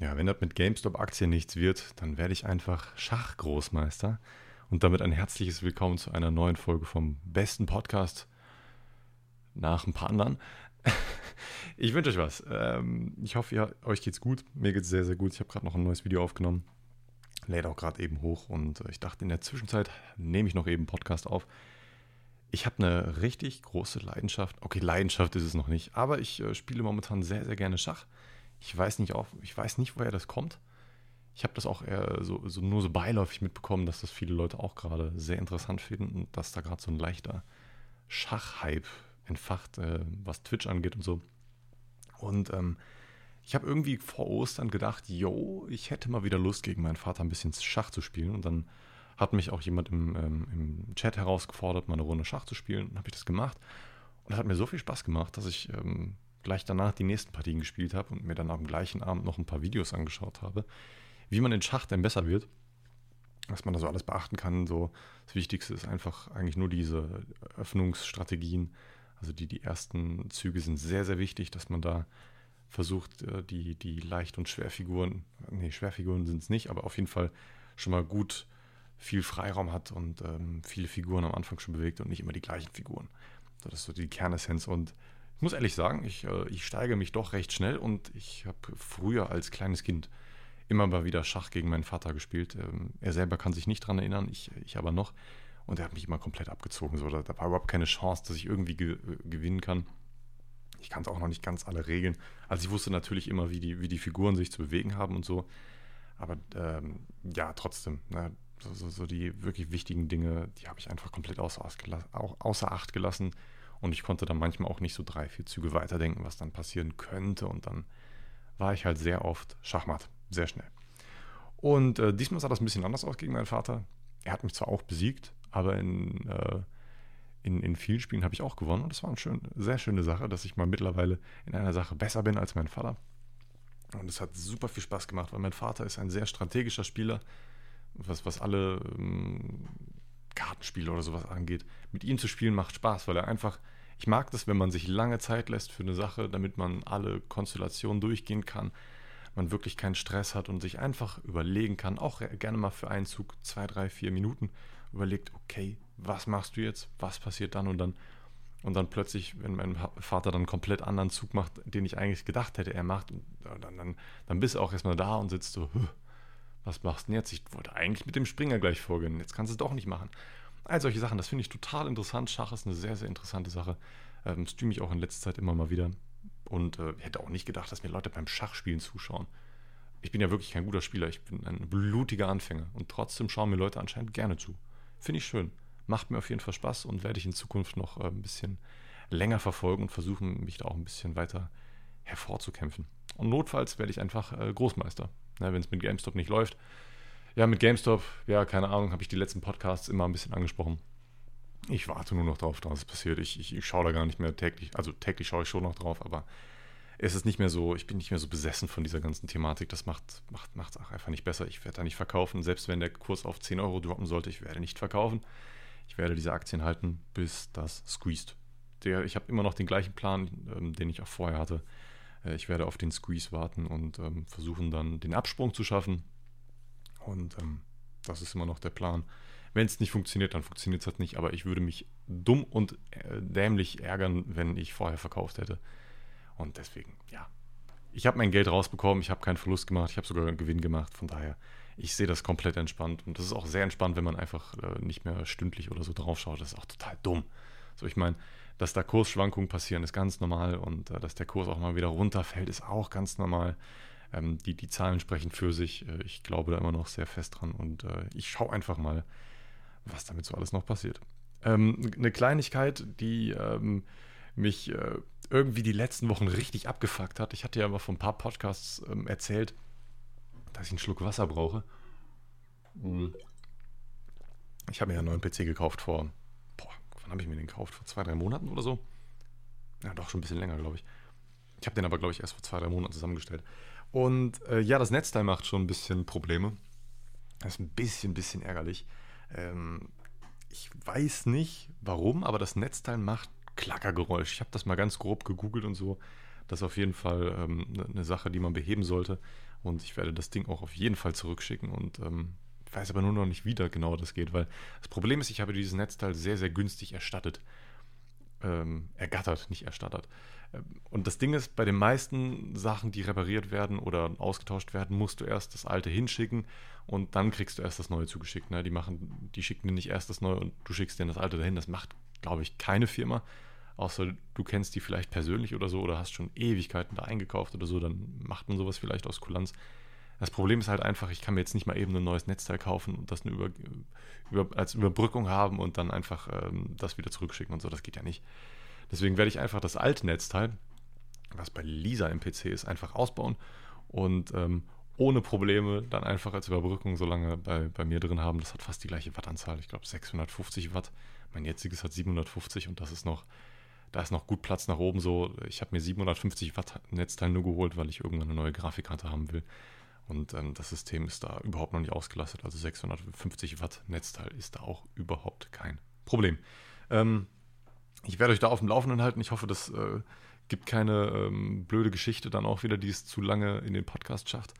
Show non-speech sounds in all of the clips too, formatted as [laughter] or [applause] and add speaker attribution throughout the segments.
Speaker 1: Ja, wenn das mit GameStop-Aktien nichts wird, dann werde ich einfach Schachgroßmeister. Und damit ein herzliches Willkommen zu einer neuen Folge vom besten Podcast nach ein paar anderen. [laughs] Ich wünsche euch was. Ähm, ich hoffe, ihr, euch geht's gut. Mir geht's sehr, sehr gut. Ich habe gerade noch ein neues Video aufgenommen. Lädt auch gerade eben hoch und ich dachte, in der Zwischenzeit nehme ich noch eben Podcast auf. Ich habe eine richtig große Leidenschaft. Okay, Leidenschaft ist es noch nicht, aber ich äh, spiele momentan sehr, sehr gerne Schach. Ich weiß nicht, auf, ich weiß nicht, woher das kommt. Ich habe das auch so, so, nur so beiläufig mitbekommen, dass das viele Leute auch gerade sehr interessant finden und dass da gerade so ein leichter Schachhype entfacht, äh, was Twitch angeht und so. Und ähm, ich habe irgendwie vor Ostern gedacht, yo, ich hätte mal wieder Lust, gegen meinen Vater ein bisschen Schach zu spielen. Und dann hat mich auch jemand im, ähm, im Chat herausgefordert, mal eine Runde Schach zu spielen. Und habe ich das gemacht. Und das hat mir so viel Spaß gemacht, dass ich ähm, gleich danach die nächsten Partien gespielt habe und mir dann am gleichen Abend noch ein paar Videos angeschaut habe, wie man in Schach denn besser wird. Was man da so alles beachten kann. So, das Wichtigste ist einfach eigentlich nur diese Öffnungsstrategien. Also die, die ersten Züge sind sehr, sehr wichtig, dass man da versucht, äh, die, die Leicht- und Schwerfiguren, nee, Schwerfiguren sind es nicht, aber auf jeden Fall schon mal gut viel Freiraum hat und ähm, viele Figuren am Anfang schon bewegt und nicht immer die gleichen Figuren. Das ist so die Kernessenz und ich muss ehrlich sagen, ich, äh, ich steige mich doch recht schnell und ich habe früher als kleines Kind immer mal wieder Schach gegen meinen Vater gespielt. Ähm, er selber kann sich nicht daran erinnern, ich, ich aber noch. Und er hat mich immer komplett abgezogen. So, da, da war überhaupt keine Chance, dass ich irgendwie ge äh, gewinnen kann. Ich kannte auch noch nicht ganz alle Regeln. Also ich wusste natürlich immer, wie die, wie die Figuren sich zu bewegen haben und so. Aber ähm, ja, trotzdem, ne, so, so, so, die wirklich wichtigen Dinge, die habe ich einfach komplett außer, außer Acht gelassen. Und ich konnte dann manchmal auch nicht so drei, vier Züge weiterdenken, was dann passieren könnte. Und dann war ich halt sehr oft Schachmatt, sehr schnell. Und äh, diesmal sah das ein bisschen anders aus gegen meinen Vater. Er hat mich zwar auch besiegt, aber in, äh, in, in vielen Spielen habe ich auch gewonnen. Und das war eine schön, sehr schöne Sache, dass ich mal mittlerweile in einer Sache besser bin als mein Vater. Und es hat super viel Spaß gemacht, weil mein Vater ist ein sehr strategischer Spieler, was, was alle ähm, Kartenspiele oder sowas angeht. Mit ihm zu spielen macht Spaß, weil er einfach, ich mag das, wenn man sich lange Zeit lässt für eine Sache, damit man alle Konstellationen durchgehen kann, man wirklich keinen Stress hat und sich einfach überlegen kann, auch gerne mal für einen Zug zwei, drei, vier Minuten überlegt, okay, was machst du jetzt, was passiert dann und dann und dann plötzlich, wenn mein Vater dann einen komplett anderen Zug macht, den ich eigentlich gedacht hätte, er macht, dann, dann, dann bist du auch erstmal da und sitzt so, was machst du denn jetzt? Ich wollte eigentlich mit dem Springer gleich vorgehen, jetzt kannst du es doch nicht machen. All solche Sachen, das finde ich total interessant. Schach ist eine sehr, sehr interessante Sache. Ähm, streame ich auch in letzter Zeit immer mal wieder. Und äh, hätte auch nicht gedacht, dass mir Leute beim Schachspielen zuschauen. Ich bin ja wirklich kein guter Spieler, ich bin ein blutiger Anfänger. Und trotzdem schauen mir Leute anscheinend gerne zu. Finde ich schön. Macht mir auf jeden Fall Spaß und werde ich in Zukunft noch äh, ein bisschen länger verfolgen und versuchen, mich da auch ein bisschen weiter hervorzukämpfen. Und notfalls werde ich einfach äh, Großmeister. Ne, Wenn es mit GameStop nicht läuft. Ja, mit GameStop, ja, keine Ahnung, habe ich die letzten Podcasts immer ein bisschen angesprochen. Ich warte nur noch drauf, dass es passiert. Ich, ich, ich schaue da gar nicht mehr täglich. Also täglich schaue ich schon noch drauf, aber es ist nicht mehr so, ich bin nicht mehr so besessen von dieser ganzen Thematik. Das macht es macht, auch einfach nicht besser. Ich werde da nicht verkaufen. Selbst wenn der Kurs auf 10 Euro droppen sollte, ich werde nicht verkaufen. Ich werde diese Aktien halten, bis das squeezed. Der, ich habe immer noch den gleichen Plan, ähm, den ich auch vorher hatte. Äh, ich werde auf den Squeeze warten und ähm, versuchen dann den Absprung zu schaffen. Und ähm, das ist immer noch der Plan. Wenn es nicht funktioniert, dann funktioniert es halt nicht. Aber ich würde mich dumm und äh, dämlich ärgern, wenn ich vorher verkauft hätte. Und deswegen, ja. Ich habe mein Geld rausbekommen, ich habe keinen Verlust gemacht, ich habe sogar einen Gewinn gemacht. Von daher, ich sehe das komplett entspannt. Und das ist auch sehr entspannt, wenn man einfach äh, nicht mehr stündlich oder so drauf schaut. Das ist auch total dumm. So, ich meine, dass da Kursschwankungen passieren, ist ganz normal und äh, dass der Kurs auch mal wieder runterfällt, ist auch ganz normal. Ähm, die, die Zahlen sprechen für sich. Äh, ich glaube da immer noch sehr fest dran und äh, ich schaue einfach mal, was damit so alles noch passiert. Ähm, eine Kleinigkeit, die ähm, mich äh, irgendwie die letzten Wochen richtig abgefuckt hat. Ich hatte ja aber von ein paar Podcasts ähm, erzählt, dass ich einen Schluck Wasser brauche. Mhm. Ich habe mir einen neuen PC gekauft vor wann habe ich mir den gekauft? Vor zwei, drei Monaten oder so? Ja, doch schon ein bisschen länger, glaube ich. Ich habe den aber, glaube ich, erst vor zwei, drei Monaten zusammengestellt. Und äh, ja, das Netzteil macht schon ein bisschen Probleme. Das ist ein bisschen, bisschen ärgerlich. Ähm, ich weiß nicht warum, aber das Netzteil macht Klackergeräusch. Ich habe das mal ganz grob gegoogelt und so. Das ist auf jeden Fall ähm, eine ne Sache, die man beheben sollte. Und ich werde das Ding auch auf jeden Fall zurückschicken und ähm, weiß aber nur noch nicht, wie da genau das geht, weil das Problem ist, ich habe dieses Netzteil sehr, sehr günstig erstattet. Ähm, ergattert, nicht erstattert. Ähm, und das Ding ist, bei den meisten Sachen, die repariert werden oder ausgetauscht werden, musst du erst das alte hinschicken und dann kriegst du erst das neue zugeschickt. Ne? Die machen, die schicken dir nicht erst das neue und du schickst denen das alte dahin. Das macht, glaube ich, keine Firma. Außer du kennst die vielleicht persönlich oder so oder hast schon Ewigkeiten da eingekauft oder so, dann macht man sowas vielleicht aus Kulanz. Das Problem ist halt einfach, ich kann mir jetzt nicht mal eben ein neues Netzteil kaufen und das über, über, als Überbrückung haben und dann einfach ähm, das wieder zurückschicken und so. Das geht ja nicht. Deswegen werde ich einfach das alte Netzteil, was bei Lisa im PC ist, einfach ausbauen und ähm, ohne Probleme dann einfach als Überbrückung so lange bei, bei mir drin haben. Das hat fast die gleiche Wattanzahl. Ich glaube 650 Watt. Mein jetziges hat 750 und das ist noch da ist noch gut Platz nach oben so. Ich habe mir 750 Watt Netzteil nur geholt, weil ich irgendwann eine neue Grafikkarte haben will. Und ähm, das System ist da überhaupt noch nicht ausgelastet. Also 650 Watt Netzteil ist da auch überhaupt kein Problem. Ähm, ich werde euch da auf dem Laufenden halten. Ich hoffe, das äh, gibt keine ähm, blöde Geschichte dann auch wieder, die es zu lange in den Podcast schafft.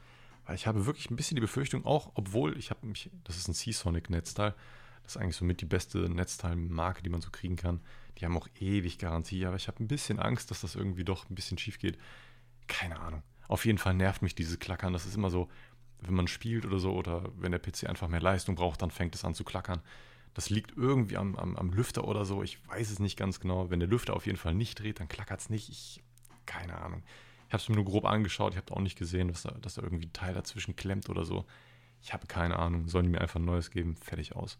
Speaker 1: Weil ich habe wirklich ein bisschen die Befürchtung, auch obwohl ich habe mich, das ist ein Seasonic Netzteil, das ist eigentlich somit die beste Netzteilmarke, die man so kriegen kann. Die haben auch ewig Garantie, aber ich habe ein bisschen Angst, dass das irgendwie doch ein bisschen schief geht. Keine Ahnung. Auf jeden Fall nervt mich dieses Klackern. Das ist immer so, wenn man spielt oder so oder wenn der PC einfach mehr Leistung braucht, dann fängt es an zu klackern. Das liegt irgendwie am, am, am Lüfter oder so. Ich weiß es nicht ganz genau. Wenn der Lüfter auf jeden Fall nicht dreht, dann klackert es nicht. Ich, keine Ahnung. Ich habe es mir nur grob angeschaut. Ich habe auch nicht gesehen, dass da, dass da irgendwie ein Teil dazwischen klemmt oder so. Ich habe keine Ahnung. Sollen die mir einfach ein neues geben? Fertig aus.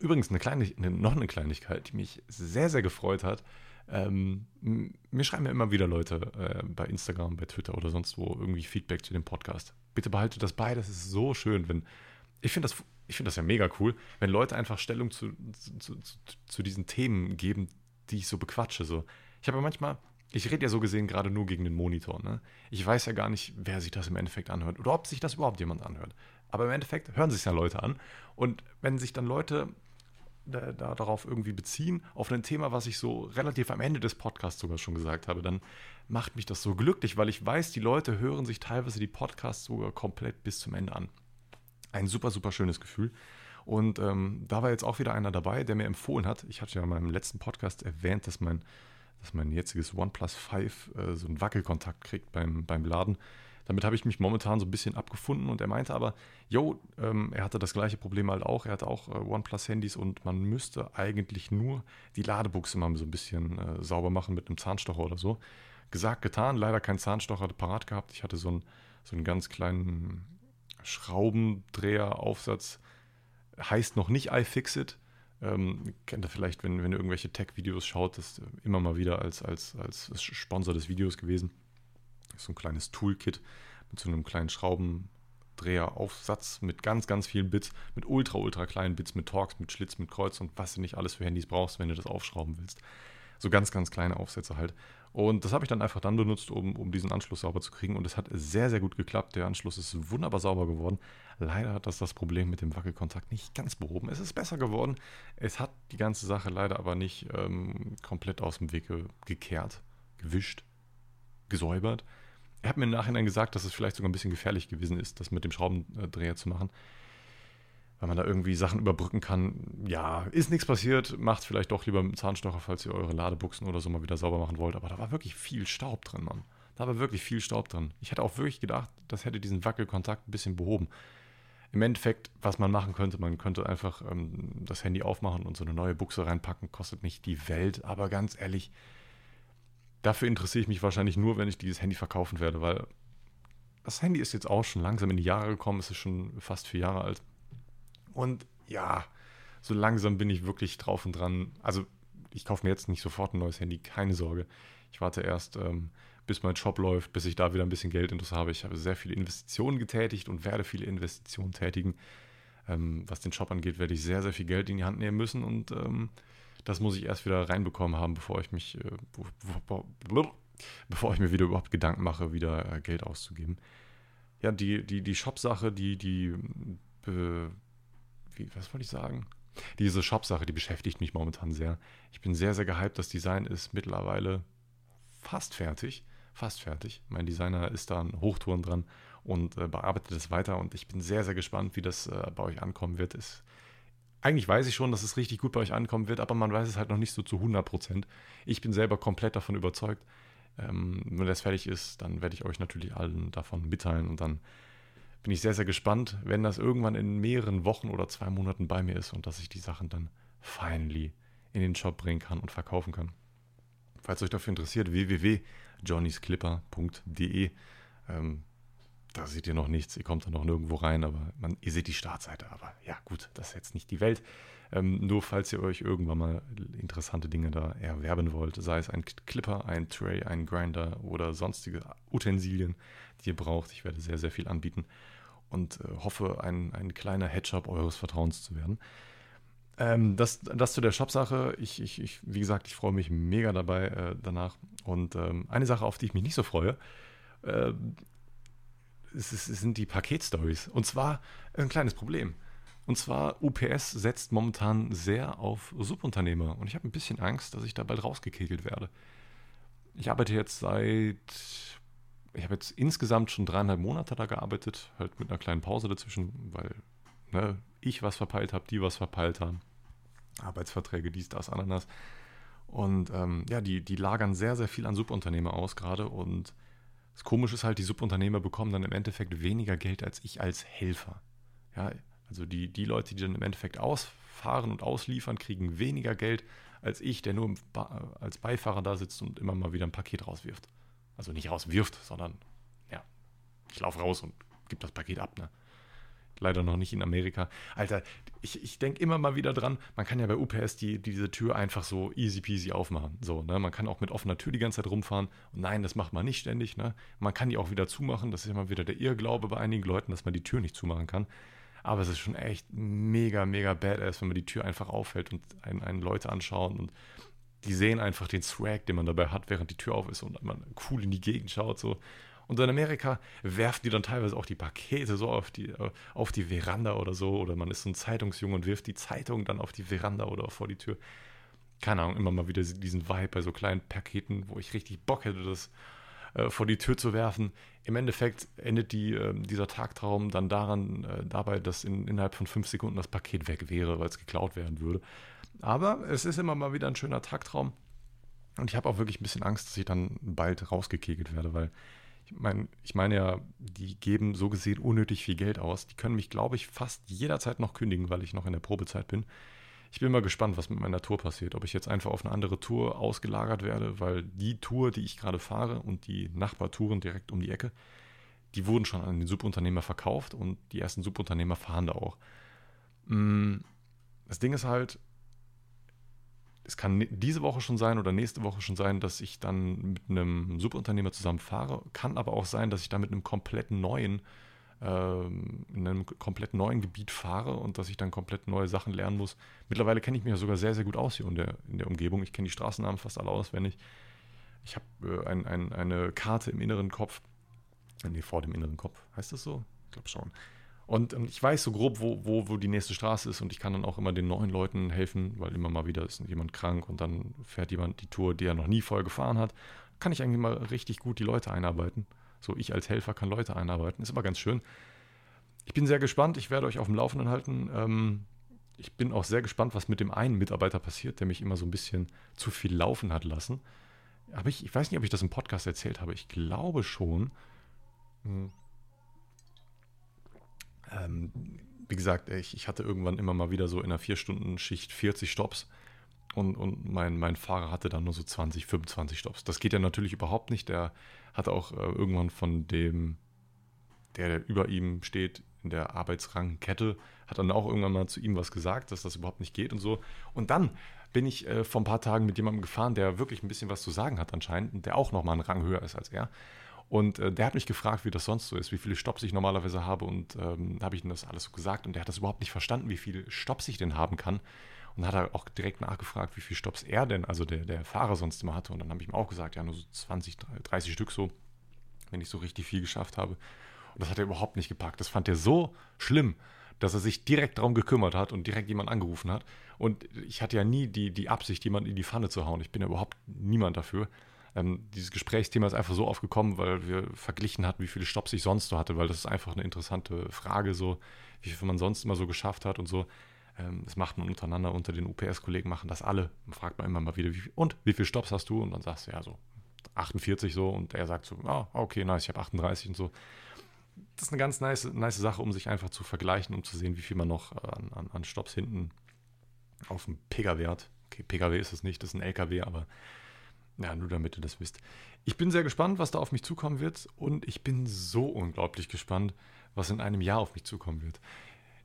Speaker 1: Übrigens eine kleine, eine, noch eine Kleinigkeit, die mich sehr, sehr gefreut hat. Ähm, mir schreiben ja immer wieder Leute äh, bei Instagram, bei Twitter oder sonst wo irgendwie Feedback zu dem Podcast. Bitte behaltet das bei, das ist so schön, wenn. Ich finde das, find das ja mega cool, wenn Leute einfach Stellung zu, zu, zu, zu diesen Themen geben, die ich so bequatsche. So. Ich habe ja manchmal, ich rede ja so gesehen gerade nur gegen den Monitor. Ne? Ich weiß ja gar nicht, wer sich das im Endeffekt anhört oder ob sich das überhaupt jemand anhört. Aber im Endeffekt hören sich ja Leute an. Und wenn sich dann Leute da, da, darauf irgendwie beziehen, auf ein Thema, was ich so relativ am Ende des Podcasts sogar schon gesagt habe, dann macht mich das so glücklich, weil ich weiß, die Leute hören sich teilweise die Podcasts sogar komplett bis zum Ende an. Ein super, super schönes Gefühl. Und ähm, da war jetzt auch wieder einer dabei, der mir empfohlen hat. Ich hatte ja in meinem letzten Podcast erwähnt, dass mein, dass mein jetziges OnePlus 5 äh, so einen Wackelkontakt kriegt beim, beim Laden. Damit habe ich mich momentan so ein bisschen abgefunden und er meinte aber, yo, ähm, er hatte das gleiche Problem halt auch. Er hatte auch äh, OnePlus-Handys und man müsste eigentlich nur die Ladebuchse mal so ein bisschen äh, sauber machen mit einem Zahnstocher oder so. Gesagt, getan, leider kein Zahnstocher parat gehabt. Ich hatte so einen, so einen ganz kleinen Schraubendreher-Aufsatz. Heißt noch nicht iFixit. Ähm, kennt ihr vielleicht, wenn, wenn ihr irgendwelche Tech-Videos schaut, das ist immer mal wieder als, als, als Sponsor des Videos gewesen so ein kleines Toolkit mit so einem kleinen Schraubendreheraufsatz mit ganz, ganz vielen Bits, mit ultra, ultra kleinen Bits, mit Torx, mit Schlitz, mit Kreuz und was du nicht alles für Handys brauchst, wenn du das aufschrauben willst. So ganz, ganz kleine Aufsätze halt. Und das habe ich dann einfach dann benutzt, um, um diesen Anschluss sauber zu kriegen. Und es hat sehr, sehr gut geklappt. Der Anschluss ist wunderbar sauber geworden. Leider hat das das Problem mit dem Wackelkontakt nicht ganz behoben. Es ist besser geworden. Es hat die ganze Sache leider aber nicht ähm, komplett aus dem Weg gekehrt, gewischt, gesäubert. Er hat mir im Nachhinein gesagt, dass es vielleicht sogar ein bisschen gefährlich gewesen ist, das mit dem Schraubendreher zu machen. Weil man da irgendwie Sachen überbrücken kann. Ja, ist nichts passiert. Macht vielleicht doch lieber mit dem Zahnstocher, falls ihr eure Ladebuchsen oder so mal wieder sauber machen wollt. Aber da war wirklich viel Staub drin, Mann. Da war wirklich viel Staub drin. Ich hätte auch wirklich gedacht, das hätte diesen Wackelkontakt ein bisschen behoben. Im Endeffekt, was man machen könnte, man könnte einfach ähm, das Handy aufmachen und so eine neue Buchse reinpacken. Kostet nicht die Welt. Aber ganz ehrlich, Dafür interessiere ich mich wahrscheinlich nur, wenn ich dieses Handy verkaufen werde, weil das Handy ist jetzt auch schon langsam in die Jahre gekommen, es ist schon fast vier Jahre alt. Und ja, so langsam bin ich wirklich drauf und dran. Also ich kaufe mir jetzt nicht sofort ein neues Handy, keine Sorge. Ich warte erst, ähm, bis mein Job läuft, bis ich da wieder ein bisschen Geld intus habe. Ich habe sehr viele Investitionen getätigt und werde viele Investitionen tätigen. Ähm, was den Job angeht, werde ich sehr, sehr viel Geld in die Hand nehmen müssen und ähm, das muss ich erst wieder reinbekommen haben, bevor ich mich, äh, bevor ich mir wieder überhaupt Gedanken mache, wieder äh, Geld auszugeben. Ja, die, die, die Shop-Sache, die, die, wie, was wollte ich sagen? Diese Shop-Sache, die beschäftigt mich momentan sehr. Ich bin sehr, sehr gehypt. Das Design ist mittlerweile fast fertig. Fast fertig. Mein Designer ist da an Hochtouren dran und äh, bearbeitet es weiter. Und ich bin sehr, sehr gespannt, wie das äh, bei euch ankommen wird. Ist, eigentlich weiß ich schon, dass es richtig gut bei euch ankommen wird, aber man weiß es halt noch nicht so zu 100 Prozent. Ich bin selber komplett davon überzeugt. Ähm, wenn das fertig ist, dann werde ich euch natürlich allen davon mitteilen und dann bin ich sehr, sehr gespannt, wenn das irgendwann in mehreren Wochen oder zwei Monaten bei mir ist und dass ich die Sachen dann finally in den Shop bringen kann und verkaufen kann. Falls euch dafür interessiert, www.johnnysclipper.de. Ähm, da seht ihr noch nichts, ihr kommt da noch nirgendwo rein, aber man, ihr seht die Startseite. Aber ja, gut, das ist jetzt nicht die Welt. Ähm, nur falls ihr euch irgendwann mal interessante Dinge da erwerben wollt, sei es ein Clipper, ein Tray, ein Grinder oder sonstige Utensilien, die ihr braucht. Ich werde sehr, sehr viel anbieten und äh, hoffe, ein, ein kleiner Headshop eures Vertrauens zu werden. Ähm, das, das zu der Shop-Sache. Ich, ich, ich, wie gesagt, ich freue mich mega dabei äh, danach. Und ähm, eine Sache, auf die ich mich nicht so freue, äh, es, es sind die Paketstories. Und zwar ein kleines Problem. Und zwar UPS setzt momentan sehr auf Subunternehmer. Und ich habe ein bisschen Angst, dass ich da bald rausgekegelt werde. Ich arbeite jetzt seit, ich habe jetzt insgesamt schon dreieinhalb Monate da gearbeitet, halt mit einer kleinen Pause dazwischen, weil ne, ich was verpeilt habe, die was verpeilt haben. Arbeitsverträge, dies, das, Ananas. Und ähm, ja, die, die lagern sehr, sehr viel an Subunternehmer aus gerade. Und das Komische ist halt, die Subunternehmer bekommen dann im Endeffekt weniger Geld als ich als Helfer. Ja, also die, die Leute, die dann im Endeffekt ausfahren und ausliefern, kriegen weniger Geld als ich, der nur als Beifahrer da sitzt und immer mal wieder ein Paket rauswirft. Also nicht rauswirft, sondern ja, ich laufe raus und gebe das Paket ab. Ne? Leider noch nicht in Amerika. Alter, ich, ich denke immer mal wieder dran, man kann ja bei UPS die, diese Tür einfach so easy peasy aufmachen. So, ne? Man kann auch mit offener Tür die ganze Zeit rumfahren. Und nein, das macht man nicht ständig. Ne? Man kann die auch wieder zumachen. Das ist immer wieder der Irrglaube bei einigen Leuten, dass man die Tür nicht zumachen kann. Aber es ist schon echt mega, mega badass, wenn man die Tür einfach aufhält und einen, einen Leute anschauen und die sehen einfach den Swag, den man dabei hat, während die Tür auf ist und man cool in die Gegend schaut. So. Und in Amerika werfen die dann teilweise auch die Pakete so auf die, äh, auf die Veranda oder so. Oder man ist so ein Zeitungsjunge und wirft die Zeitung dann auf die Veranda oder vor die Tür. Keine Ahnung, immer mal wieder diesen Vibe bei so kleinen Paketen, wo ich richtig Bock hätte, das äh, vor die Tür zu werfen. Im Endeffekt endet die, äh, dieser Tagtraum dann daran, äh, dabei, dass in, innerhalb von fünf Sekunden das Paket weg wäre, weil es geklaut werden würde. Aber es ist immer mal wieder ein schöner Tagtraum. Und ich habe auch wirklich ein bisschen Angst, dass ich dann bald rausgekegelt werde, weil ich meine, ich meine ja, die geben so gesehen unnötig viel Geld aus. Die können mich, glaube ich, fast jederzeit noch kündigen, weil ich noch in der Probezeit bin. Ich bin mal gespannt, was mit meiner Tour passiert. Ob ich jetzt einfach auf eine andere Tour ausgelagert werde, weil die Tour, die ich gerade fahre und die Nachbartouren direkt um die Ecke, die wurden schon an den Subunternehmer verkauft und die ersten Subunternehmer fahren da auch. Mm, das Ding ist halt, es kann diese Woche schon sein oder nächste Woche schon sein, dass ich dann mit einem Subunternehmer zusammen fahre. Kann aber auch sein, dass ich da mit einem komplett neuen, äh, in einem komplett neuen Gebiet fahre und dass ich dann komplett neue Sachen lernen muss. Mittlerweile kenne ich mich ja sogar sehr, sehr gut aus hier in der, in der Umgebung. Ich kenne die Straßennamen fast alle auswendig. Ich habe äh, ein, ein, eine Karte im inneren Kopf. Nee, vor dem inneren Kopf. Heißt das so? Ich glaube schon. Und ähm, ich weiß so grob, wo, wo, wo die nächste Straße ist und ich kann dann auch immer den neuen Leuten helfen, weil immer mal wieder ist jemand krank und dann fährt jemand die Tour, die er noch nie vorher gefahren hat. Kann ich eigentlich mal richtig gut die Leute einarbeiten. So ich als Helfer kann Leute einarbeiten. Ist aber ganz schön. Ich bin sehr gespannt. Ich werde euch auf dem Laufenden halten. Ähm, ich bin auch sehr gespannt, was mit dem einen Mitarbeiter passiert, der mich immer so ein bisschen zu viel laufen hat lassen. Aber ich, ich weiß nicht, ob ich das im Podcast erzählt habe. Ich glaube schon. Hm ähm, wie gesagt, ich, ich hatte irgendwann immer mal wieder so in einer 4-Stunden-Schicht 40 Stops und, und mein, mein Fahrer hatte dann nur so 20, 25 Stops. Das geht ja natürlich überhaupt nicht. Der hatte auch äh, irgendwann von dem, der, der über ihm steht, in der Arbeitsrangkette, hat dann auch irgendwann mal zu ihm was gesagt, dass das überhaupt nicht geht und so. Und dann bin ich äh, vor ein paar Tagen mit jemandem gefahren, der wirklich ein bisschen was zu sagen hat anscheinend und der auch nochmal einen Rang höher ist als er. Und äh, der hat mich gefragt, wie das sonst so ist, wie viele Stops ich normalerweise habe. Und ähm, habe ich ihm das alles so gesagt. Und der hat das überhaupt nicht verstanden, wie viele Stops ich denn haben kann. Und hat er auch direkt nachgefragt, wie viele Stops er denn, also der, der Fahrer sonst immer hatte. Und dann habe ich ihm auch gesagt, ja, nur so 20, 30 Stück so, wenn ich so richtig viel geschafft habe. Und das hat er überhaupt nicht gepackt. Das fand er so schlimm, dass er sich direkt darum gekümmert hat und direkt jemand angerufen hat. Und ich hatte ja nie die, die Absicht, jemanden in die Pfanne zu hauen. Ich bin ja überhaupt niemand dafür. Ähm, dieses Gesprächsthema ist einfach so aufgekommen, weil wir verglichen hatten, wie viele Stops ich sonst so hatte, weil das ist einfach eine interessante Frage, so wie viel man sonst immer so geschafft hat und so. Ähm, das macht man untereinander, unter den UPS-Kollegen machen das alle. Man fragt man immer mal wieder, wie und wie viele Stops hast du? Und dann sagst du ja so 48 so und er sagt so, ah, okay, nice, ich habe 38 und so. Das ist eine ganz nice, nice Sache, um sich einfach zu vergleichen, um zu sehen, wie viel man noch an, an, an Stops hinten auf dem Pkw hat. Okay, Pkw ist es nicht, das ist ein LKW, aber ja, nur damit ihr das wisst. Ich bin sehr gespannt, was da auf mich zukommen wird und ich bin so unglaublich gespannt, was in einem Jahr auf mich zukommen wird.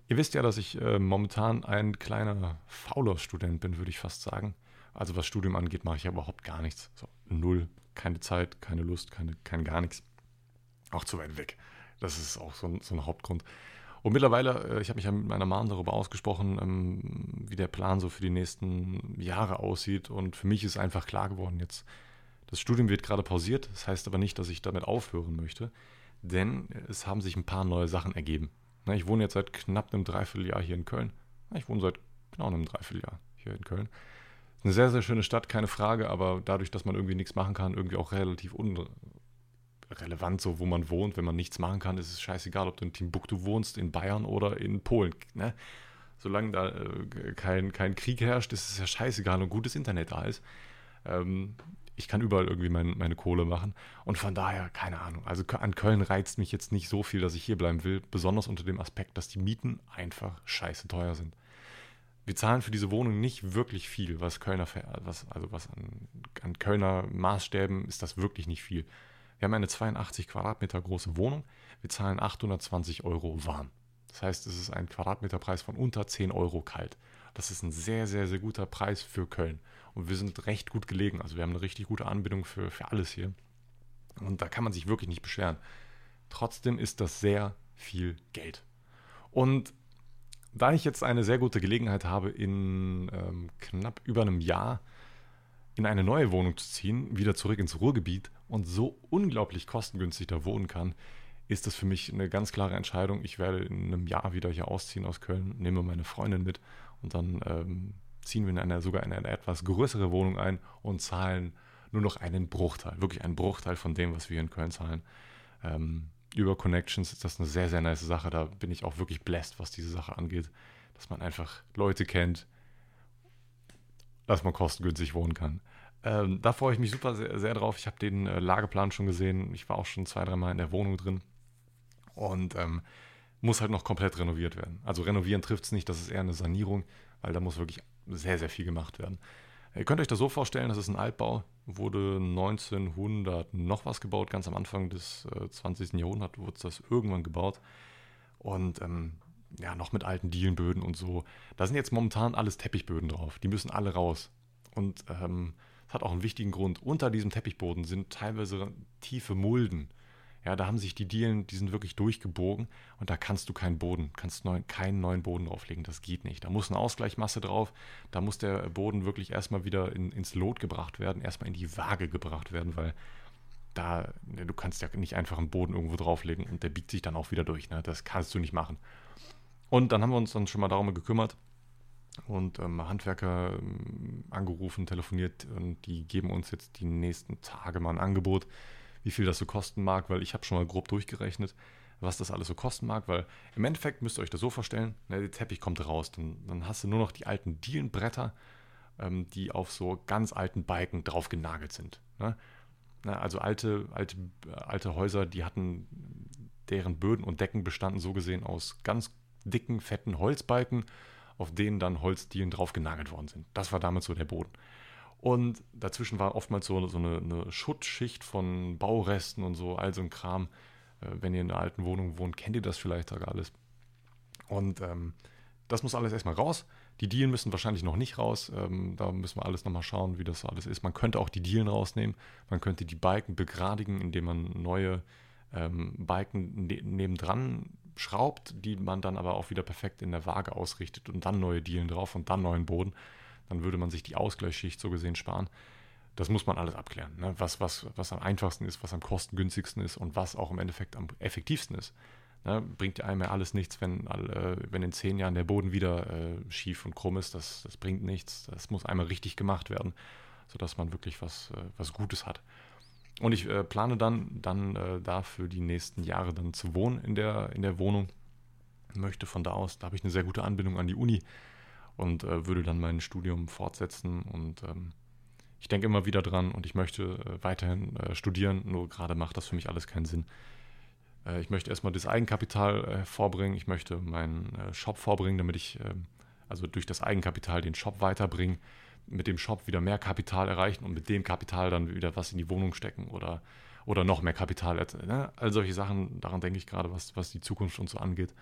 Speaker 1: Ihr wisst ja, dass ich äh, momentan ein kleiner fauler Student bin, würde ich fast sagen. Also was Studium angeht, mache ich ja überhaupt gar nichts. So, null, keine Zeit, keine Lust, keine, kein gar nichts. Auch zu weit weg. Das ist auch so ein, so ein Hauptgrund. Und mittlerweile, äh, ich habe mich ja mit meiner Mom darüber ausgesprochen, ähm, wie der Plan so für die nächsten Jahre aussieht. Und für mich ist einfach klar geworden jetzt, das Studium wird gerade pausiert. Das heißt aber nicht, dass ich damit aufhören möchte, denn es haben sich ein paar neue Sachen ergeben. Ich wohne jetzt seit knapp einem Dreivierteljahr hier in Köln. Ich wohne seit genau einem Dreivierteljahr hier in Köln. Eine sehr, sehr schöne Stadt, keine Frage, aber dadurch, dass man irgendwie nichts machen kann, irgendwie auch relativ relevant, so wo man wohnt. Wenn man nichts machen kann, ist es scheißegal, ob du in Timbuktu wohnst, in Bayern oder in Polen. Ne? Solange da äh, kein, kein Krieg herrscht, ist es ja scheißegal und gutes Internet da ist. Ähm, ich kann überall irgendwie mein, meine Kohle machen. Und von daher, keine Ahnung. Also an Köln reizt mich jetzt nicht so viel, dass ich hier bleiben will. Besonders unter dem Aspekt, dass die Mieten einfach scheiße teuer sind. Wir zahlen für diese Wohnung nicht wirklich viel, was Kölner, was, also was an, an Kölner Maßstäben ist das wirklich nicht viel. Wir haben eine 82 Quadratmeter große Wohnung. Wir zahlen 820 Euro warm. Das heißt, es ist ein Quadratmeterpreis von unter 10 Euro kalt. Das ist ein sehr, sehr, sehr guter Preis für Köln. Und wir sind recht gut gelegen. Also wir haben eine richtig gute Anbindung für, für alles hier. Und da kann man sich wirklich nicht beschweren. Trotzdem ist das sehr viel Geld. Und da ich jetzt eine sehr gute Gelegenheit habe, in ähm, knapp über einem Jahr in eine neue Wohnung zu ziehen, wieder zurück ins Ruhrgebiet und so unglaublich kostengünstig da wohnen kann, ist das für mich eine ganz klare Entscheidung. Ich werde in einem Jahr wieder hier ausziehen aus Köln, nehme meine Freundin mit und dann ähm, ziehen wir in eine, sogar in eine etwas größere Wohnung ein und zahlen nur noch einen Bruchteil, wirklich einen Bruchteil von dem, was wir in Köln zahlen. Ähm, über Connections ist das eine sehr, sehr nice Sache. Da bin ich auch wirklich blessed, was diese Sache angeht, dass man einfach Leute kennt, dass man kostengünstig wohnen kann. Ähm, da freue ich mich super sehr, sehr drauf. Ich habe den äh, Lageplan schon gesehen. Ich war auch schon zwei, dreimal in der Wohnung drin. Und ähm, muss halt noch komplett renoviert werden. Also renovieren trifft es nicht, das ist eher eine Sanierung, weil da muss wirklich sehr, sehr viel gemacht werden. Ihr könnt euch das so vorstellen, das ist ein Altbau, wurde 1900 noch was gebaut, ganz am Anfang des äh, 20. Jahrhunderts wurde das irgendwann gebaut. Und ähm, ja, noch mit alten Dielenböden und so. Da sind jetzt momentan alles Teppichböden drauf. Die müssen alle raus. Und ähm, das hat auch einen wichtigen Grund. Unter diesem Teppichboden sind teilweise tiefe Mulden. Ja, da haben sich die Dielen, die sind wirklich durchgebogen und da kannst du keinen Boden, kannst neu, keinen neuen Boden drauflegen. Das geht nicht. Da muss eine Ausgleichmasse drauf. Da muss der Boden wirklich erstmal wieder in, ins Lot gebracht werden, erstmal in die Waage gebracht werden, weil da, ne, du kannst ja nicht einfach einen Boden irgendwo drauflegen und der biegt sich dann auch wieder durch. Ne? Das kannst du nicht machen. Und dann haben wir uns dann schon mal darum gekümmert, und ähm, Handwerker ähm, angerufen, telefoniert und die geben uns jetzt die nächsten Tage mal ein Angebot, wie viel das so kosten mag, weil ich habe schon mal grob durchgerechnet, was das alles so kosten mag, weil im Endeffekt müsst ihr euch das so vorstellen, ne, der Teppich kommt raus, dann, dann hast du nur noch die alten Dielenbretter, ähm, die auf so ganz alten Balken drauf genagelt sind. Ne? Na, also alte, alte, alte Häuser, die hatten, deren Böden und Decken bestanden so gesehen aus ganz dicken, fetten Holzbalken, auf denen dann Holzdielen drauf genagelt worden sind. Das war damals so der Boden. Und dazwischen war oftmals so, so eine, eine, Schutzschicht von Bauresten und so, all so ein Kram. Äh, wenn ihr in einer alten Wohnung wohnt, kennt ihr das vielleicht sogar alles. Und ähm, das muss alles erstmal raus. Die Dielen müssen wahrscheinlich noch nicht raus. Ähm, da müssen wir alles nochmal schauen, wie das alles ist. Man könnte auch die Dielen rausnehmen. Man könnte die Balken begradigen, indem man neue ähm, Balken ne nebendran schraubt, die man dann aber auch wieder perfekt in der Waage ausrichtet und dann neue Dielen drauf und dann neuen Boden, dann würde man sich die Ausgleichsschicht so gesehen sparen. Das muss man alles abklären, ne? was, was, was am einfachsten ist, was am kostengünstigsten ist und was auch im Endeffekt am effektivsten ist. Ne? Bringt einem ja alles nichts, wenn, äh, wenn in zehn Jahren der Boden wieder äh, schief und krumm ist. Das, das bringt nichts. Das muss einmal richtig gemacht werden. sodass man wirklich was, äh, was Gutes hat. Und ich äh, plane dann, dann äh, da für die nächsten Jahre dann zu wohnen in der, in der Wohnung. Möchte von da aus, da habe ich eine sehr gute Anbindung an die Uni und äh, würde dann mein Studium fortsetzen. Und ähm, ich denke immer wieder dran und ich möchte äh, weiterhin äh, studieren, nur gerade macht das für mich alles keinen Sinn. Äh, ich möchte erstmal das Eigenkapital vorbringen, ich möchte meinen Shop vorbringen, damit ich ähm, also durch das Eigenkapital den Shop weiterbringe mit dem Shop wieder mehr Kapital erreichen und mit dem Kapital dann wieder was in die Wohnung stecken oder, oder noch mehr Kapital. Ne? All solche Sachen, daran denke ich gerade, was, was die Zukunft und so angeht.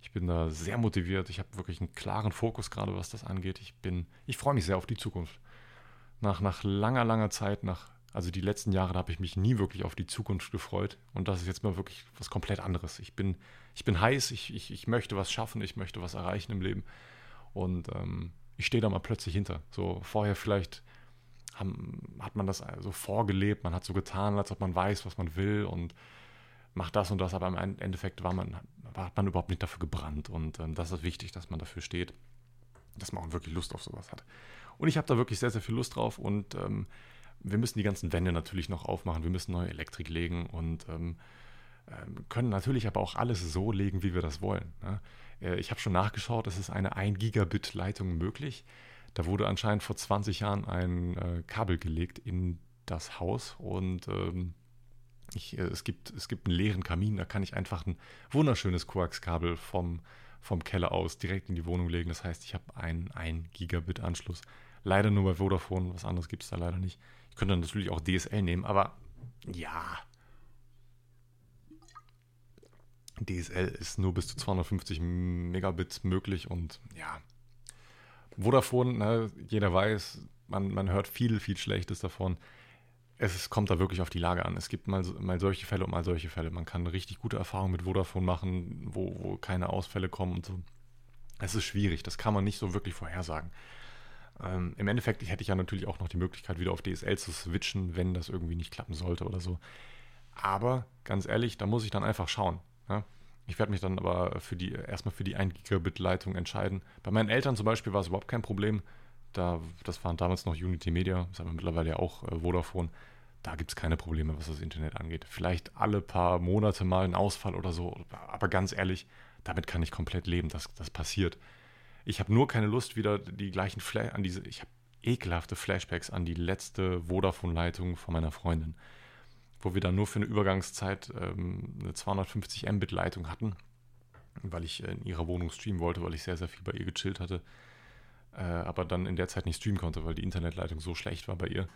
Speaker 1: Ich bin da sehr motiviert. Ich habe wirklich einen klaren Fokus gerade, was das angeht. Ich bin, ich freue mich sehr auf die Zukunft. Nach, nach langer, langer Zeit, nach, also die letzten Jahre, da habe ich mich nie wirklich auf die Zukunft gefreut. Und das ist jetzt mal wirklich was komplett anderes. Ich bin, ich bin heiß, ich, ich, ich möchte was schaffen, ich möchte was erreichen im Leben. Und ähm, ich stehe da mal plötzlich hinter. So vorher vielleicht haben, hat man das so vorgelebt, man hat so getan, als ob man weiß, was man will und macht das und das, aber im Endeffekt war man, hat man überhaupt nicht dafür gebrannt. Und ähm, das ist wichtig, dass man dafür steht, dass man auch wirklich Lust auf sowas hat. Und ich habe da wirklich sehr, sehr viel Lust drauf und ähm, wir müssen die ganzen Wände natürlich noch aufmachen, wir müssen neue Elektrik legen und ähm, ähm können natürlich aber auch alles so legen, wie wir das wollen. Ne? Äh, ich habe schon nachgeschaut, es ist eine 1 Gigabit Leitung möglich. Da wurde anscheinend vor 20 Jahren ein äh, Kabel gelegt in das Haus und ähm, ich, äh, es, gibt, es gibt einen leeren Kamin, da kann ich einfach ein wunderschönes Koaxkabel vom, vom Keller aus direkt in die Wohnung legen. Das heißt, ich habe einen 1 Gigabit Anschluss. Leider nur bei Vodafone, was anderes gibt es da leider nicht. Ich könnte natürlich auch DSL nehmen, aber ja, DSL ist nur bis zu 250 Megabit möglich und ja, Vodafone, ne, jeder weiß, man, man hört viel, viel Schlechtes davon. Es kommt da wirklich auf die Lage an. Es gibt mal, mal solche Fälle und mal solche Fälle. Man kann richtig gute Erfahrungen mit Vodafone machen, wo, wo keine Ausfälle kommen und so. Es ist schwierig, das kann man nicht so wirklich vorhersagen. Ähm, Im Endeffekt hätte ich ja natürlich auch noch die Möglichkeit, wieder auf DSL zu switchen, wenn das irgendwie nicht klappen sollte oder so. Aber ganz ehrlich, da muss ich dann einfach schauen. Ja? Ich werde mich dann aber für die, erstmal für die 1 Gigabit Leitung entscheiden. Bei meinen Eltern zum Beispiel war es überhaupt kein Problem. Da, das waren damals noch Unity Media, das haben wir mittlerweile ja auch äh, Vodafone. Da gibt es keine Probleme, was das Internet angeht. Vielleicht alle paar Monate mal ein Ausfall oder so. Aber ganz ehrlich, damit kann ich komplett leben. Das, das passiert. Ich habe nur keine Lust, wieder die gleichen Flash an diese. Ich habe ekelhafte Flashbacks an die letzte Vodafone-Leitung von meiner Freundin wo wir dann nur für eine Übergangszeit ähm, eine 250 Mbit Leitung hatten, weil ich in ihrer Wohnung streamen wollte, weil ich sehr, sehr viel bei ihr gechillt hatte, äh, aber dann in der Zeit nicht streamen konnte, weil die Internetleitung so schlecht war bei ihr,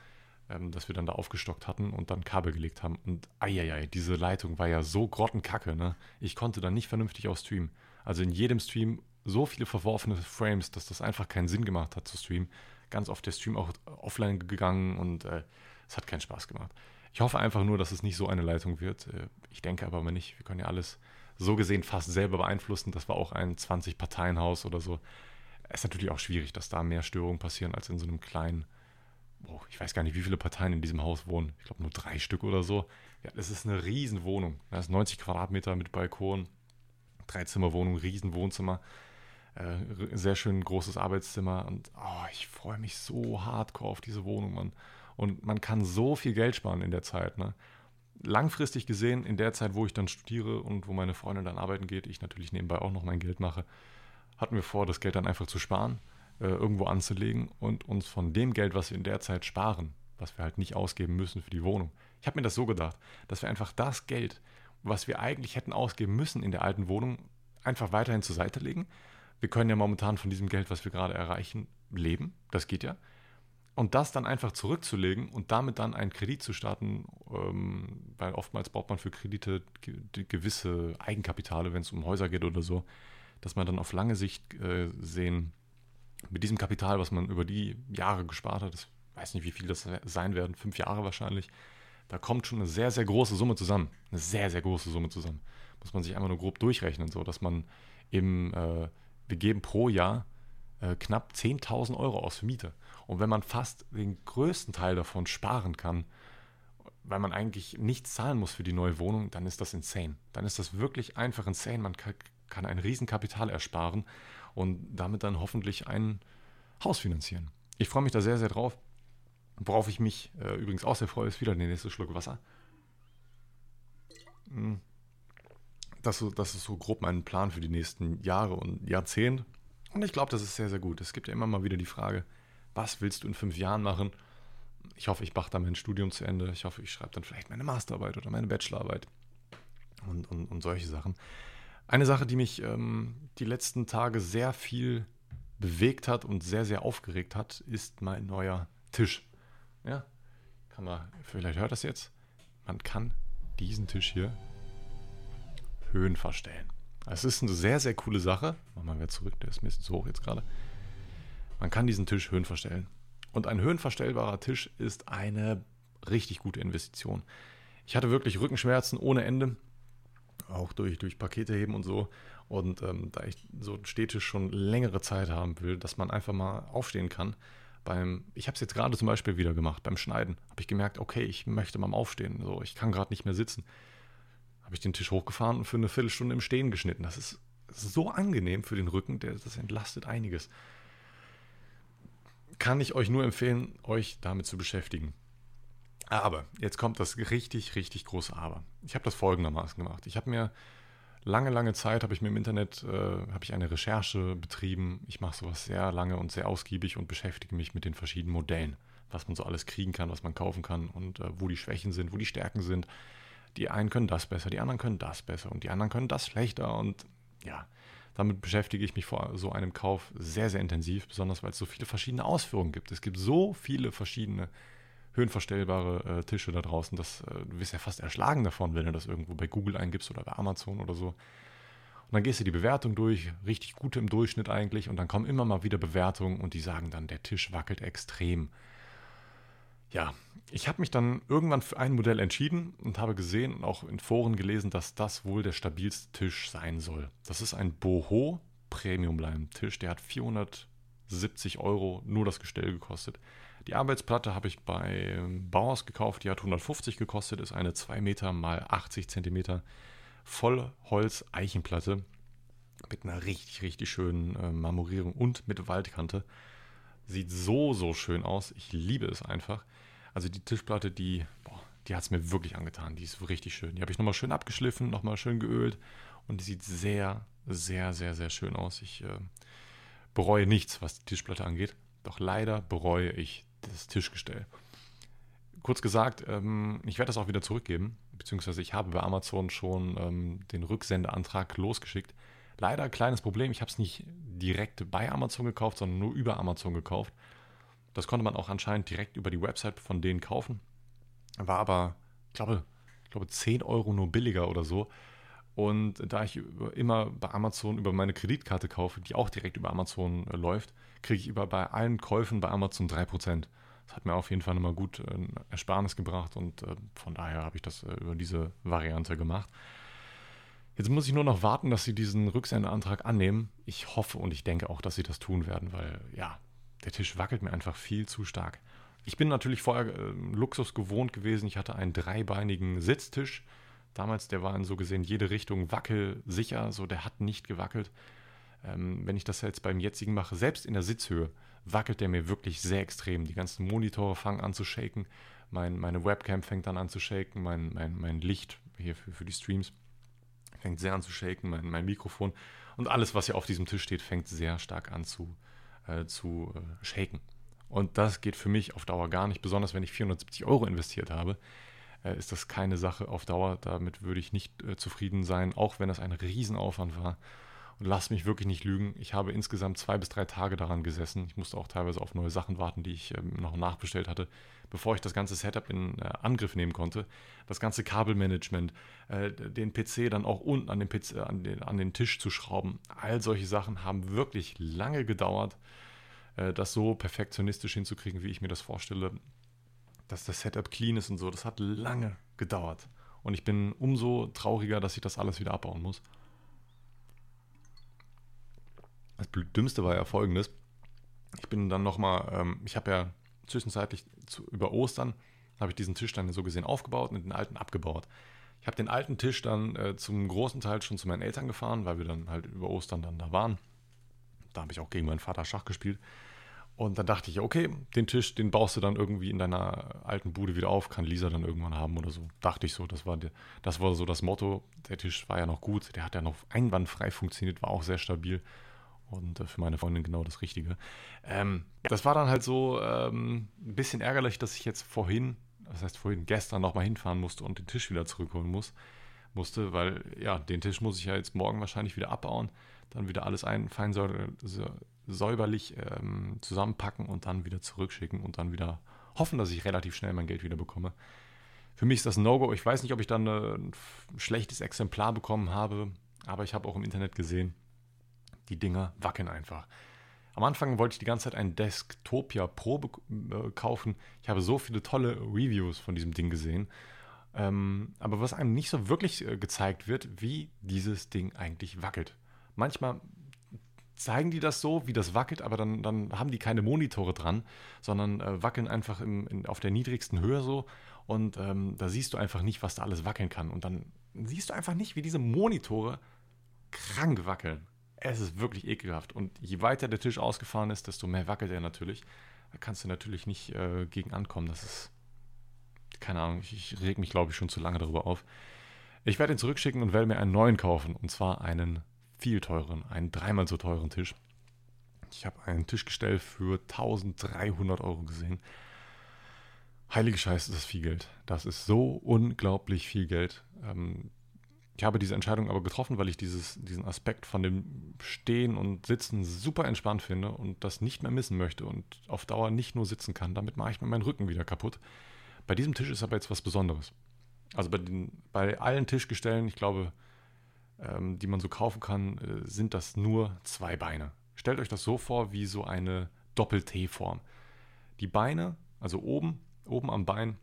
Speaker 1: ähm, dass wir dann da aufgestockt hatten und dann Kabel gelegt haben. Und eieiei, diese Leitung war ja so grottenkacke, ne? Ich konnte dann nicht vernünftig auch streamen. Also in jedem Stream so viele verworfene Frames, dass das einfach keinen Sinn gemacht hat zu streamen. Ganz oft der Stream auch offline gegangen und äh, es hat keinen Spaß gemacht. Ich hoffe einfach nur, dass es nicht so eine Leitung wird. Äh, ich denke aber mal nicht. Wir können ja alles so gesehen fast selber beeinflussen. Das war auch ein 20-Parteien-Haus oder so. Ist natürlich auch schwierig, dass da mehr Störungen passieren als in so einem kleinen. Oh, ich weiß gar nicht, wie viele Parteien in diesem Haus wohnen. Ich glaube nur drei Stück oder so. Ja, das ist eine Riesenwohnung. Das ist 90 Quadratmeter mit Balkon, Dreizimmerwohnung, Riesenwohnzimmer. Äh, sehr schön großes Arbeitszimmer. Und oh, ich freue mich so hardcore auf diese Wohnung, Mann. Und man kann so viel Geld sparen in der Zeit. Ne? Langfristig gesehen, in der Zeit, wo ich dann studiere und wo meine Freundin dann arbeiten geht, ich natürlich nebenbei auch noch mein Geld mache, hatten wir vor, das Geld dann einfach zu sparen, äh, irgendwo anzulegen und uns von dem Geld, was wir in der Zeit sparen, was wir halt nicht ausgeben müssen für die Wohnung. Ich habe mir das so gedacht, dass wir einfach das Geld, was wir eigentlich hätten ausgeben müssen in der alten Wohnung, einfach weiterhin zur Seite legen. Wir können ja momentan von diesem Geld, was wir gerade erreichen, leben. Das geht ja. Und das dann einfach zurückzulegen und damit dann einen Kredit zu starten, ähm, weil oftmals braucht man für Kredite gewisse Eigenkapitale, wenn es um Häuser geht oder so, dass man dann auf lange Sicht äh, sehen, mit diesem Kapital, was man über die Jahre gespart hat, ich weiß nicht, wie viel das sein werden, fünf Jahre wahrscheinlich, da kommt schon eine sehr, sehr große Summe zusammen. Eine sehr, sehr große Summe zusammen. Muss man sich einfach nur grob durchrechnen, so dass man im, äh, wir geben pro Jahr äh, knapp 10.000 Euro aus für Miete. Und wenn man fast den größten Teil davon sparen kann, weil man eigentlich nichts zahlen muss für die neue Wohnung, dann ist das insane. Dann ist das wirklich einfach insane. Man kann ein Riesenkapital ersparen und damit dann hoffentlich ein Haus finanzieren. Ich freue mich da sehr, sehr drauf. Worauf ich mich äh, übrigens auch sehr freue, ist wieder der nächste Schluck Wasser. Hm. Das, das ist so grob mein Plan für die nächsten Jahre und Jahrzehnte. Und ich glaube, das ist sehr, sehr gut. Es gibt ja immer mal wieder die Frage, was willst du in fünf Jahren machen? Ich hoffe, ich mache da mein Studium zu Ende. Ich hoffe, ich schreibe dann vielleicht meine Masterarbeit oder meine Bachelorarbeit und, und, und solche Sachen. Eine Sache, die mich ähm, die letzten Tage sehr viel bewegt hat und sehr, sehr aufgeregt hat, ist mein neuer Tisch. Ja, kann man, vielleicht hört das jetzt. Man kann diesen Tisch hier Höhen verstellen. Es ist eine sehr, sehr coole Sache. Machen wir wieder zurück, der ist ein bisschen zu hoch jetzt gerade. Man kann diesen Tisch Höhen verstellen. Und ein höhenverstellbarer Tisch ist eine richtig gute Investition. Ich hatte wirklich Rückenschmerzen ohne Ende, auch durch, durch Pakete heben und so. Und ähm, da ich so einen Stehtisch schon längere Zeit haben will, dass man einfach mal aufstehen kann. Beim, ich habe es jetzt gerade zum Beispiel wieder gemacht, beim Schneiden, habe ich gemerkt, okay, ich möchte mal aufstehen. So, ich kann gerade nicht mehr sitzen. Habe ich den Tisch hochgefahren und für eine Viertelstunde im Stehen geschnitten. Das ist so angenehm für den Rücken, der, das entlastet einiges kann ich euch nur empfehlen, euch damit zu beschäftigen. Aber jetzt kommt das richtig, richtig große Aber. Ich habe das folgendermaßen gemacht. Ich habe mir lange, lange Zeit, habe ich mir im Internet, äh, habe ich eine Recherche betrieben. Ich mache sowas sehr lange und sehr ausgiebig und beschäftige mich mit den verschiedenen Modellen, was man so alles kriegen kann, was man kaufen kann und äh, wo die Schwächen sind, wo die Stärken sind. Die einen können das besser, die anderen können das besser und die anderen können das schlechter und ja, damit beschäftige ich mich vor so einem Kauf sehr, sehr intensiv, besonders weil es so viele verschiedene Ausführungen gibt. Es gibt so viele verschiedene höhenverstellbare äh, Tische da draußen, dass äh, du wirst ja fast erschlagen davon, wenn du das irgendwo bei Google eingibst oder bei Amazon oder so. Und dann gehst du die Bewertung durch, richtig gute im Durchschnitt eigentlich, und dann kommen immer mal wieder Bewertungen und die sagen dann, der Tisch wackelt extrem ja, ich habe mich dann irgendwann für ein Modell entschieden und habe gesehen und auch in Foren gelesen, dass das wohl der stabilste Tisch sein soll. Das ist ein Boho Premium Lime Tisch, der hat 470 Euro nur das Gestell gekostet. Die Arbeitsplatte habe ich bei Bauhaus gekauft, die hat 150 gekostet, ist eine 2 Meter mal 80 Zentimeter Vollholz-Eichenplatte mit einer richtig, richtig schönen äh, Marmorierung und mit Waldkante. Sieht so, so schön aus. Ich liebe es einfach. Also die Tischplatte, die, die hat es mir wirklich angetan. Die ist richtig schön. Die habe ich nochmal schön abgeschliffen, nochmal schön geölt und die sieht sehr, sehr, sehr, sehr schön aus. Ich äh, bereue nichts, was die Tischplatte angeht. Doch leider bereue ich das Tischgestell. Kurz gesagt, ähm, ich werde das auch wieder zurückgeben, beziehungsweise ich habe bei Amazon schon ähm, den Rücksendeantrag losgeschickt. Leider ein kleines Problem, ich habe es nicht direkt bei Amazon gekauft, sondern nur über Amazon gekauft. Das konnte man auch anscheinend direkt über die Website von denen kaufen. War aber, glaube, glaube 10 Euro nur billiger oder so. Und da ich immer bei Amazon über meine Kreditkarte kaufe, die auch direkt über Amazon äh, läuft, kriege ich über bei allen Käufen bei Amazon 3%. Das hat mir auf jeden Fall nochmal gut äh, Ersparnis gebracht und äh, von daher habe ich das über diese Variante gemacht. Jetzt muss ich nur noch warten, dass sie diesen Rücksendeantrag annehmen. Ich hoffe und ich denke auch, dass sie das tun werden, weil ja, der Tisch wackelt mir einfach viel zu stark. Ich bin natürlich vorher äh, Luxus gewohnt gewesen. Ich hatte einen dreibeinigen Sitztisch. Damals, der war in so gesehen jede Richtung wackelsicher, so der hat nicht gewackelt. Ähm, wenn ich das jetzt beim jetzigen mache, selbst in der Sitzhöhe, wackelt der mir wirklich sehr extrem. Die ganzen Monitore fangen an zu shaken, mein, meine Webcam fängt dann an zu shaken, mein, mein, mein Licht hier für, für die Streams fängt sehr an zu shaken, mein, mein Mikrofon und alles, was hier auf diesem Tisch steht, fängt sehr stark an zu, äh, zu äh, shaken. Und das geht für mich auf Dauer gar nicht, besonders wenn ich 470 Euro investiert habe, äh, ist das keine Sache auf Dauer. Damit würde ich nicht äh, zufrieden sein, auch wenn das ein Riesenaufwand war. Und lass mich wirklich nicht lügen. Ich habe insgesamt zwei bis drei Tage daran gesessen. Ich musste auch teilweise auf neue Sachen warten, die ich ähm, noch nachbestellt hatte, bevor ich das ganze Setup in äh, Angriff nehmen konnte. Das ganze Kabelmanagement, äh, den PC dann auch unten an den, PC, an, den, an den Tisch zu schrauben. All solche Sachen haben wirklich lange gedauert, äh, das so perfektionistisch hinzukriegen, wie ich mir das vorstelle. Dass das Setup clean ist und so, das hat lange gedauert. Und ich bin umso trauriger, dass ich das alles wieder abbauen muss. Das Dümmste war ja folgendes. Ich bin dann nochmal, ähm, ich habe ja zwischenzeitlich zu, über Ostern, habe ich diesen Tisch dann so gesehen aufgebaut und den alten abgebaut. Ich habe den alten Tisch dann äh, zum großen Teil schon zu meinen Eltern gefahren, weil wir dann halt über Ostern dann da waren. Da habe ich auch gegen meinen Vater Schach gespielt. Und dann dachte ich, okay, den Tisch, den baust du dann irgendwie in deiner alten Bude wieder auf, kann Lisa dann irgendwann haben oder so. Dachte ich so, das war, der, das war so das Motto. Der Tisch war ja noch gut, der hat ja noch einwandfrei funktioniert, war auch sehr stabil. Und äh, für meine Freundin genau das Richtige. Ähm, das war dann halt so ähm, ein bisschen ärgerlich, dass ich jetzt vorhin, das heißt vorhin gestern nochmal hinfahren musste und den Tisch wieder zurückholen muss, musste, weil ja, den Tisch muss ich ja jetzt morgen wahrscheinlich wieder abbauen, dann wieder alles ein, fein säuberlich ähm, zusammenpacken und dann wieder zurückschicken und dann wieder hoffen, dass ich relativ schnell mein Geld wieder bekomme. Für mich ist das No-Go. Ich weiß nicht, ob ich dann äh, ein schlechtes Exemplar bekommen habe, aber ich habe auch im Internet gesehen, die Dinger wackeln einfach. Am Anfang wollte ich die ganze Zeit einen Desktopia Pro äh, kaufen. Ich habe so viele tolle Reviews von diesem Ding gesehen. Ähm, aber was einem nicht so wirklich äh, gezeigt wird, wie dieses Ding eigentlich wackelt. Manchmal zeigen die das so, wie das wackelt, aber dann, dann haben die keine Monitore dran, sondern äh, wackeln einfach im, in, auf der niedrigsten Höhe so und ähm, da siehst du einfach nicht, was da alles wackeln kann. Und dann siehst du einfach nicht, wie diese Monitore krank wackeln. Es ist wirklich ekelhaft. Und je weiter der Tisch ausgefahren ist, desto mehr wackelt er natürlich. Da kannst du natürlich nicht äh, gegen ankommen. Das ist, keine Ahnung, ich, ich reg mich, glaube ich, schon zu lange darüber auf. Ich werde ihn zurückschicken und werde mir einen neuen kaufen. Und zwar einen viel teuren, einen dreimal so teuren Tisch. Ich habe ein Tischgestell für 1300 Euro gesehen. Heilige Scheiße, das ist viel Geld. Das ist so unglaublich viel Geld. Ähm, ich habe diese Entscheidung aber getroffen, weil ich dieses, diesen Aspekt von dem Stehen und Sitzen super entspannt finde und das nicht mehr missen möchte und auf Dauer nicht nur sitzen kann. Damit mache ich mir meinen Rücken wieder kaputt. Bei diesem Tisch ist aber jetzt was Besonderes. Also bei, den, bei allen Tischgestellen, ich glaube, ähm, die man so kaufen kann, äh, sind das nur zwei Beine. Stellt euch das so vor wie so eine Doppel-T-Form. Die Beine, also oben, oben am Bein,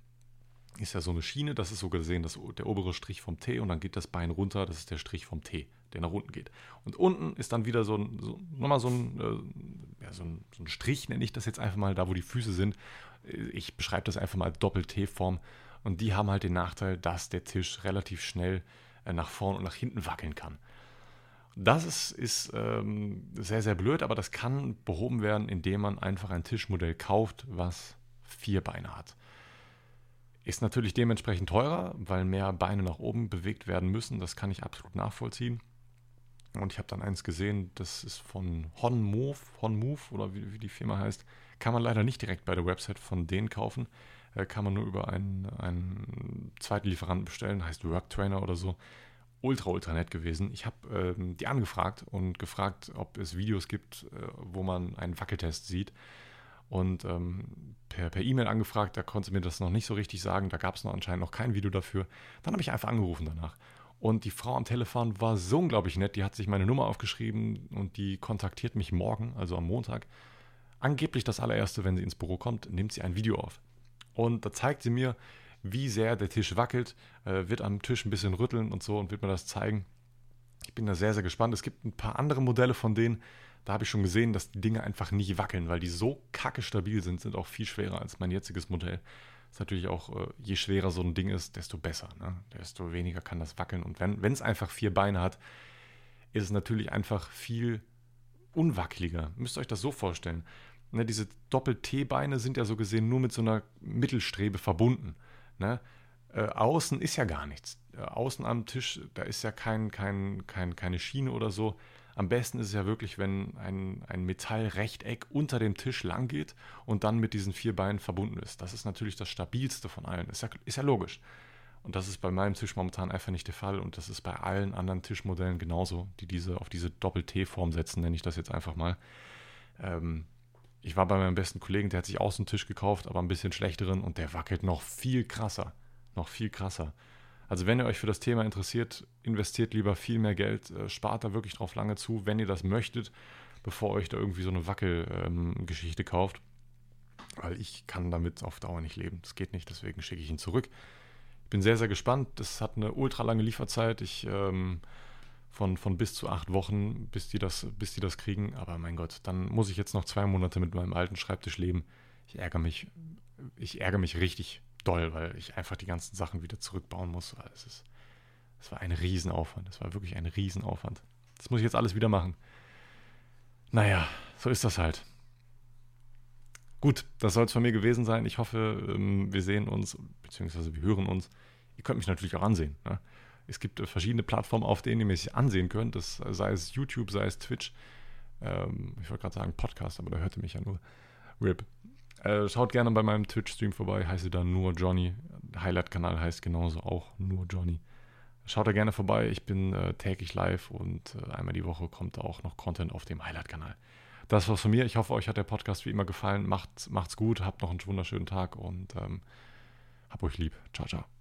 Speaker 1: ist ja so eine Schiene, das ist so gesehen das, der obere Strich vom T und dann geht das Bein runter, das ist der Strich vom T, der nach unten geht. Und unten ist dann wieder so, ein, so nochmal so ein, äh, ja, so, ein, so ein Strich, nenne ich das jetzt einfach mal, da wo die Füße sind. Ich beschreibe das einfach mal Doppel-T-Form und die haben halt den Nachteil, dass der Tisch relativ schnell äh, nach vorn und nach hinten wackeln kann. Das ist, ist ähm, sehr, sehr blöd, aber das kann behoben werden, indem man einfach ein Tischmodell kauft, was vier Beine hat. Ist natürlich dementsprechend teurer, weil mehr Beine nach oben bewegt werden müssen. Das kann ich absolut nachvollziehen. Und ich habe dann eins gesehen, das ist von Honmove, Honmove oder wie, wie, die Firma heißt. Kann man leider nicht direkt bei der Website von denen kaufen. Äh, kann man nur über einen, einen zweiten Lieferanten bestellen, heißt Worktrainer oder so. Ultra, ultra nett gewesen. Ich habe ähm, die angefragt und gefragt, ob es Videos gibt, äh, wo man einen Wackeltest sieht. Und ähm, per E-Mail e angefragt, da konnte mir das noch nicht so richtig sagen. Da gab es noch anscheinend noch kein Video dafür. Dann habe ich einfach angerufen danach. Und die Frau am Telefon war so unglaublich nett. Die hat sich meine Nummer aufgeschrieben und die kontaktiert mich morgen, also am Montag. Angeblich das allererste, wenn sie ins Büro kommt, nimmt sie ein Video auf. Und da zeigt sie mir, wie sehr der Tisch wackelt, äh, wird am Tisch ein bisschen rütteln und so und wird mir das zeigen. Ich bin da sehr, sehr gespannt. Es gibt ein paar andere Modelle von denen, da habe ich schon gesehen, dass die Dinge einfach nicht wackeln, weil die so kacke stabil sind, sind auch viel schwerer als mein jetziges Modell. Ist natürlich auch, äh, je schwerer so ein Ding ist, desto besser. Ne? Desto weniger kann das wackeln. Und wenn es einfach vier Beine hat, ist es natürlich einfach viel unwackeliger. Müsst ihr euch das so vorstellen. Ne, diese Doppel-T-Beine sind ja so gesehen nur mit so einer Mittelstrebe verbunden. Ne? Äh, außen ist ja gar nichts. Äh, außen am Tisch, da ist ja kein, kein, kein, keine Schiene oder so. Am besten ist es ja wirklich, wenn ein, ein Metallrechteck unter dem Tisch lang geht und dann mit diesen vier Beinen verbunden ist. Das ist natürlich das stabilste von allen. Ist ja, ist ja logisch. Und das ist bei meinem Tisch momentan einfach nicht der Fall. Und das ist bei allen anderen Tischmodellen genauso, die diese auf diese Doppel-T-Form setzen, nenne ich das jetzt einfach mal. Ähm, ich war bei meinem besten Kollegen, der hat sich auch so einen Tisch gekauft, aber ein bisschen schlechteren und der wackelt noch viel krasser. Noch viel krasser. Also wenn ihr euch für das Thema interessiert, investiert lieber viel mehr Geld, äh, spart da wirklich drauf lange zu, wenn ihr das möchtet, bevor euch da irgendwie so eine Wackelgeschichte ähm, kauft. Weil ich kann damit auf Dauer nicht leben. Das geht nicht, deswegen schicke ich ihn zurück. Ich bin sehr, sehr gespannt. Das hat eine ultra lange Lieferzeit. Ich ähm, von, von bis zu acht Wochen, bis die, das, bis die das kriegen. Aber mein Gott, dann muss ich jetzt noch zwei Monate mit meinem alten Schreibtisch leben. Ich ärgere mich, ich ärgere mich richtig doll, weil ich einfach die ganzen Sachen wieder zurückbauen muss. Es, ist, es war ein Riesenaufwand. Es war wirklich ein Riesenaufwand. Das muss ich jetzt alles wieder machen. Naja, so ist das halt. Gut, das soll es von mir gewesen sein. Ich hoffe, ähm, wir sehen uns, beziehungsweise wir hören uns. Ihr könnt mich natürlich auch ansehen. Ne? Es gibt äh, verschiedene Plattformen, auf denen ihr mich ansehen könnt. Das, sei es YouTube, sei es Twitch. Ähm, ich wollte gerade sagen Podcast, aber da hörte mich ja nur. RIP. Äh, schaut gerne bei meinem Twitch-Stream vorbei, heiße da nur Johnny. Highlight-Kanal heißt genauso auch nur Johnny. Schaut da gerne vorbei, ich bin äh, täglich live und äh, einmal die Woche kommt auch noch Content auf dem Highlight-Kanal. Das war's von mir. Ich hoffe, euch hat der Podcast wie immer gefallen. Macht, macht's gut, habt noch einen wunderschönen Tag und ähm, hab euch lieb. Ciao, ciao.